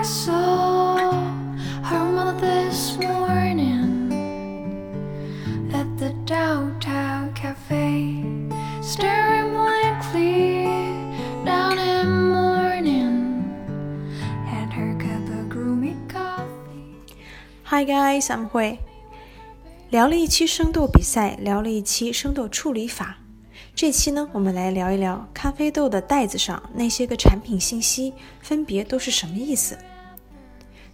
I saw her mother this morning at the downtown cafe, staring blankly down in mourning at her cup of gloomy coffee. Hi guys, I'm 慧。聊了一期生豆比赛，聊了一期生豆处理法。这期呢，我们来聊一聊咖啡豆的袋子上那些个产品信息分别都是什么意思。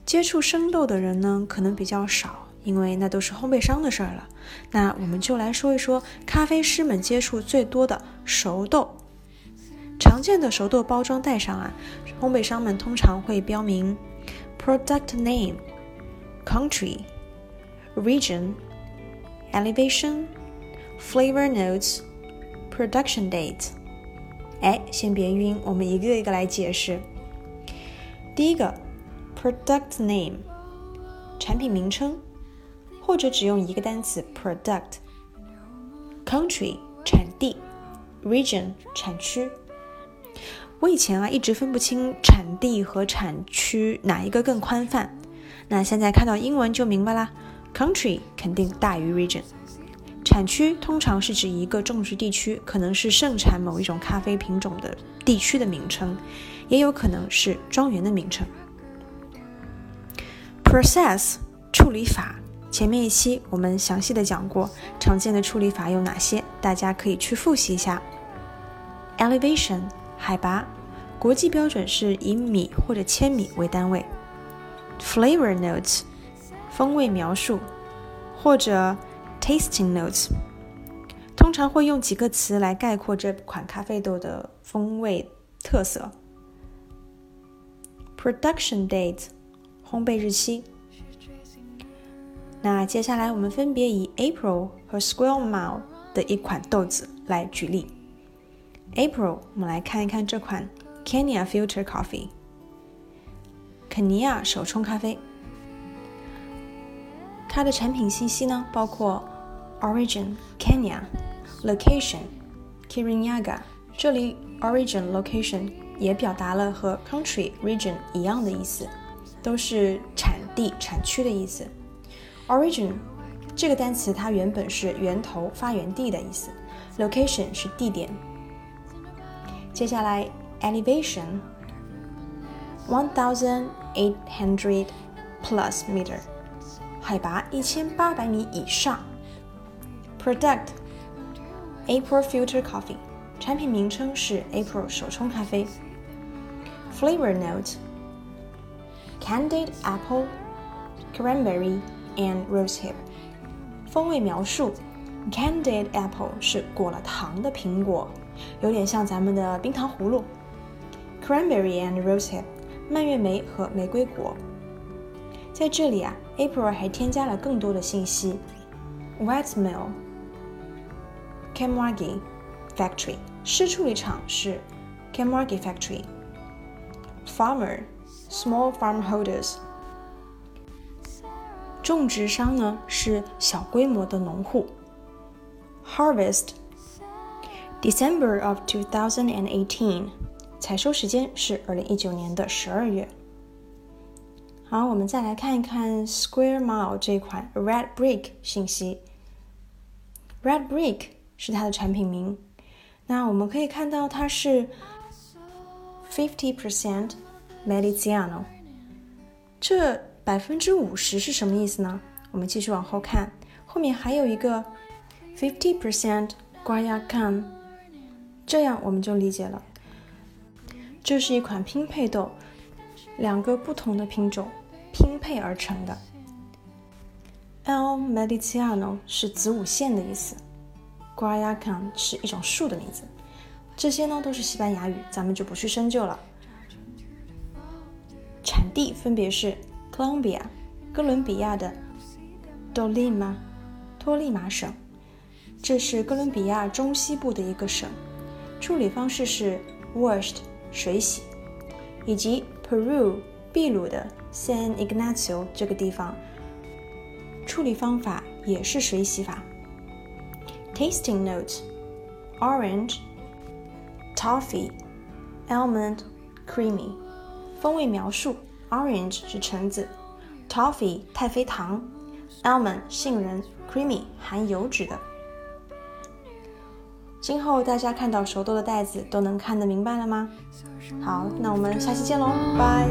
接触生豆的人呢，可能比较少，因为那都是烘焙商的事儿了。那我们就来说一说咖啡师们接触最多的熟豆。常见的熟豆包装袋上啊，烘焙商们通常会标明 product name、country、region、elevation、flavor notes。Production date，哎，先别晕，我们一个一个来解释。第一个，product name，产品名称，或者只用一个单词 product。Country，产地；region，产区。我以前啊一直分不清产地和产区哪一个更宽泛，那现在看到英文就明白啦。Country 肯定大于 region。产区通常是指一个种植地区，可能是盛产某一种咖啡品种的地区的名称，也有可能是庄园的名称。Process 处理法，前面一期我们详细的讲过，常见的处理法有哪些，大家可以去复习一下。Elevation 海拔，国际标准是以米或者千米为单位。Flavor notes 风味描述，或者 Tasting notes 通常会用几个词来概括这款咖啡豆的风味特色。Production date 烘焙日期。那接下来我们分别以 April 和 Square Mile 的一款豆子来举例。April，我们来看一看这款 Kenya Filter Coffee，肯尼亚手冲咖啡。它的产品信息呢，包括 Origin Kenya, Location Kirinyaga。这里 Origin Location 也表达了和 Country Region 一样的意思，都是产地、产区的意思。Origin 这个单词它原本是源头、发源地的意思，Location 是地点。接下来 Elevation one thousand eight hundred plus meter，海拔一千八百米以上。Product April Filter Coffee，产品名称是 April 手冲咖啡。Flavor Note Candied Apple, Cranberry and Rosehip，风味描述 Candied Apple 是裹了糖的苹果，有点像咱们的冰糖葫芦。Cranberry and Rosehip，蔓越莓和玫瑰果。在这里啊，April 还添加了更多的信息。Wet Mill Camwagi Factory 湿处理厂是 Camwagi Factory。Farmer Small Farm Holders 种植商呢是小规模的农户。Harvest December of 2018采收时间是二零一九年的十二月。好，我们再来看一看 Square Mile 这款 Red Brick 信息。Red Brick 是它的产品名。那我们可以看到它是 fifty percent Mediziano。这百分之五十是什么意思呢？我们继续往后看，后面还有一个 fifty percent Guayacan，这样我们就理解了，这是一款拼配豆，两个不同的品种拼配而成的。El Mediciano 是子午线的意思。Guayacan 是一种树的名字，这些呢都是西班牙语，咱们就不去深究了。产地分别是 Colombia 哥伦比亚的 Tolima 托利马省，这是哥伦比亚中西部的一个省。处理方式是 washed 水洗，以及 Peru 秘鲁的 San Ignacio 这个地方，处理方法也是水洗法。Tasting notes: orange, toffee, almond, creamy。风味描述，orange 是橙子，toffee 太妃糖，almond 杏仁，creamy 含油脂的。今后大家看到熟豆的袋子都能看得明白了吗？好，那我们下期见喽，拜。